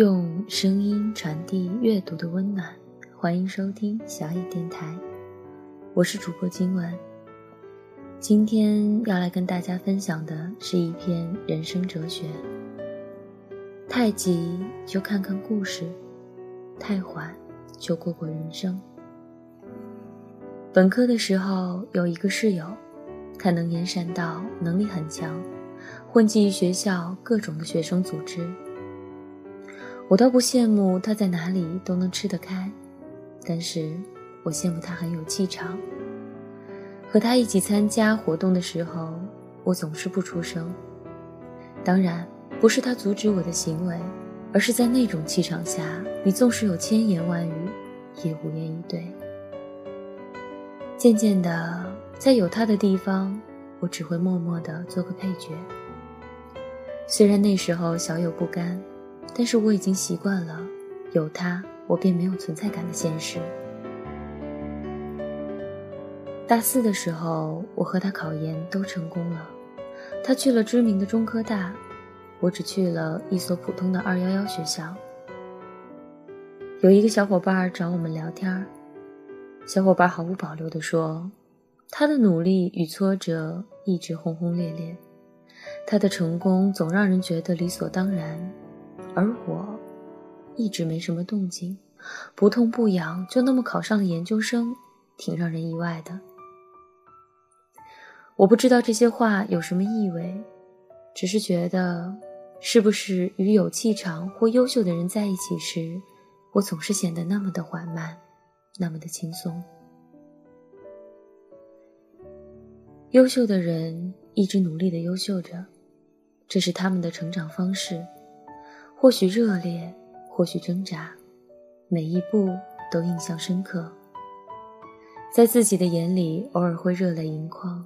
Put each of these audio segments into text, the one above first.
用声音传递阅读的温暖，欢迎收听小野电台，我是主播今晚。今天要来跟大家分享的是一篇人生哲学：太急就看看故事，太缓就过过人生。本科的时候有一个室友，他能言善道，能力很强，混迹于学校各种的学生组织。我倒不羡慕他在哪里都能吃得开，但是我羡慕他很有气场。和他一起参加活动的时候，我总是不出声。当然，不是他阻止我的行为，而是在那种气场下，你纵使有千言万语，也无言以对。渐渐的，在有他的地方，我只会默默的做个配角。虽然那时候小有不甘。但是我已经习惯了，有他，我便没有存在感的现实。大四的时候，我和他考研都成功了，他去了知名的中科大，我只去了一所普通的二幺幺学校。有一个小伙伴找我们聊天小伙伴毫无保留地说，他的努力与挫折一直轰轰烈烈，他的成功总让人觉得理所当然。而我，一直没什么动静，不痛不痒，就那么考上了研究生，挺让人意外的。我不知道这些话有什么意味，只是觉得，是不是与有气场或优秀的人在一起时，我总是显得那么的缓慢，那么的轻松。优秀的人一直努力的优秀着，这是他们的成长方式。或许热烈，或许挣扎，每一步都印象深刻。在自己的眼里，偶尔会热泪盈眶；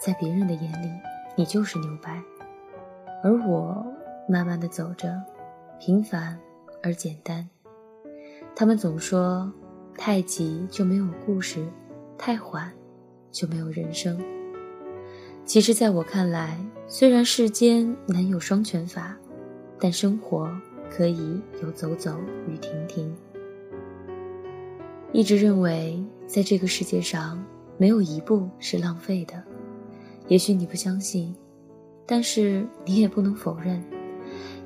在别人的眼里，你就是牛掰。而我慢慢的走着，平凡而简单。他们总说，太急就没有故事，太缓就没有人生。其实，在我看来，虽然世间难有双全法。但生活可以有走走与停停。一直认为，在这个世界上没有一步是浪费的。也许你不相信，但是你也不能否认，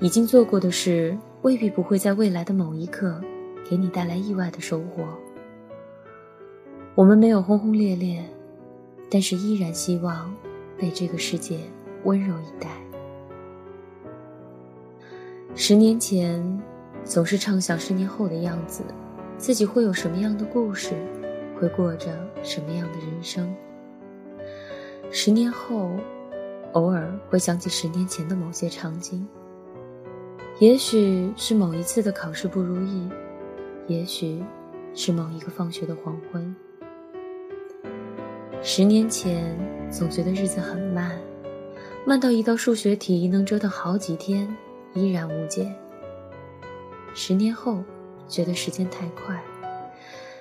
已经做过的事未必不会在未来的某一刻给你带来意外的收获。我们没有轰轰烈烈，但是依然希望被这个世界温柔以待。十年前，总是畅想十年后的样子，自己会有什么样的故事，会过着什么样的人生。十年后，偶尔会想起十年前的某些场景，也许是某一次的考试不如意，也许是某一个放学的黄昏。十年前，总觉得日子很慢，慢到一道数学题能折腾好几天。依然无解。十年后，觉得时间太快，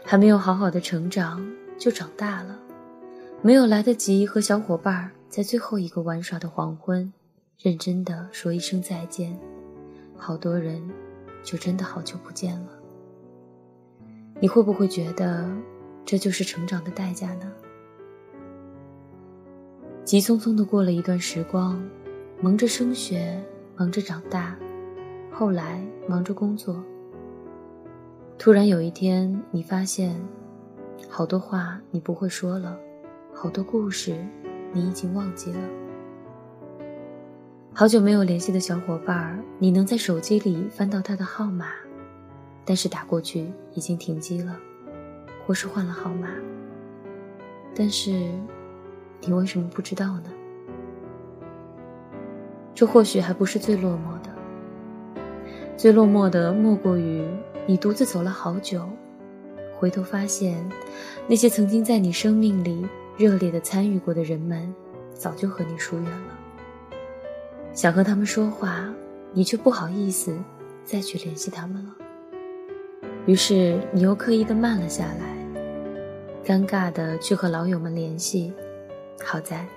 还没有好好的成长就长大了，没有来得及和小伙伴在最后一个玩耍的黄昏，认真的说一声再见，好多人就真的好久不见了。你会不会觉得这就是成长的代价呢？急匆匆的过了一段时光，忙着升学。忙着长大，后来忙着工作。突然有一天，你发现，好多话你不会说了，好多故事你已经忘记了。好久没有联系的小伙伴，你能在手机里翻到他的号码，但是打过去已经停机了，或是换了号码。但是，你为什么不知道呢？这或许还不是最落寞的，最落寞的莫过于你独自走了好久，回头发现，那些曾经在你生命里热烈的参与过的人们，早就和你疏远了。想和他们说话，你却不好意思再去联系他们了。于是你又刻意的慢了下来，尴尬的去和老友们联系。好在，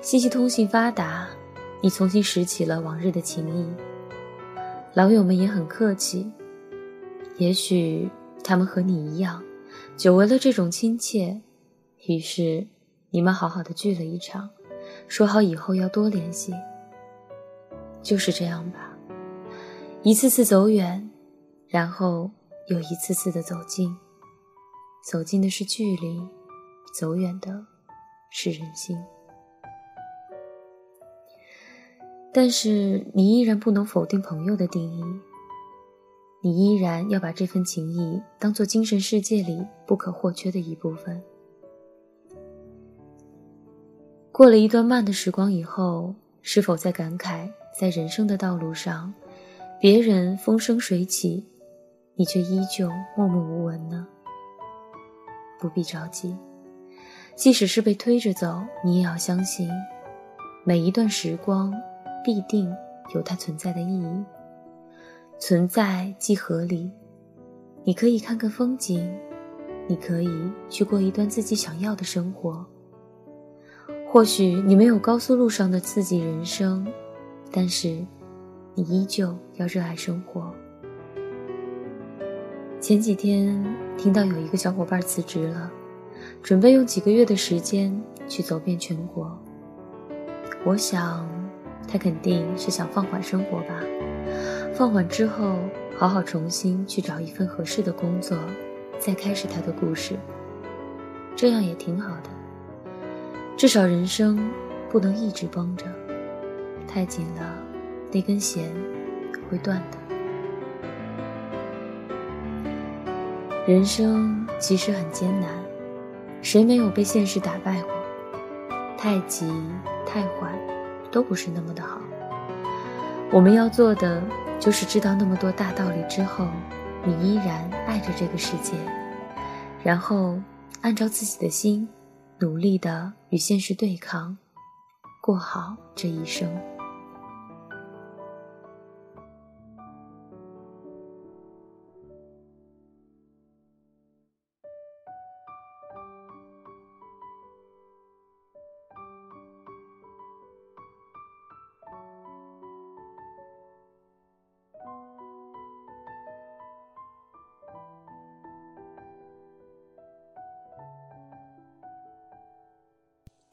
信息通信发达。你重新拾起了往日的情谊，老友们也很客气，也许他们和你一样，久违了这种亲切，于是你们好好的聚了一场，说好以后要多联系。就是这样吧，一次次走远，然后又一次次的走近，走近的是距离，走远的是人心。但是你依然不能否定朋友的定义，你依然要把这份情谊当做精神世界里不可或缺的一部分。过了一段慢的时光以后，是否在感慨，在人生的道路上，别人风生水起，你却依旧默默无闻呢？不必着急，即使是被推着走，你也要相信，每一段时光。必定有它存在的意义，存在即合理。你可以看看风景，你可以去过一段自己想要的生活。或许你没有高速路上的刺激人生，但是你依旧要热爱生活。前几天听到有一个小伙伴辞职了，准备用几个月的时间去走遍全国。我想。他肯定是想放缓生活吧，放缓之后，好好重新去找一份合适的工作，再开始他的故事。这样也挺好的，至少人生不能一直绷着，太紧了，那根弦会断的。人生其实很艰难，谁没有被现实打败过？太急，太缓。都不是那么的好。我们要做的就是知道那么多大道理之后，你依然爱着这个世界，然后按照自己的心，努力的与现实对抗，过好这一生。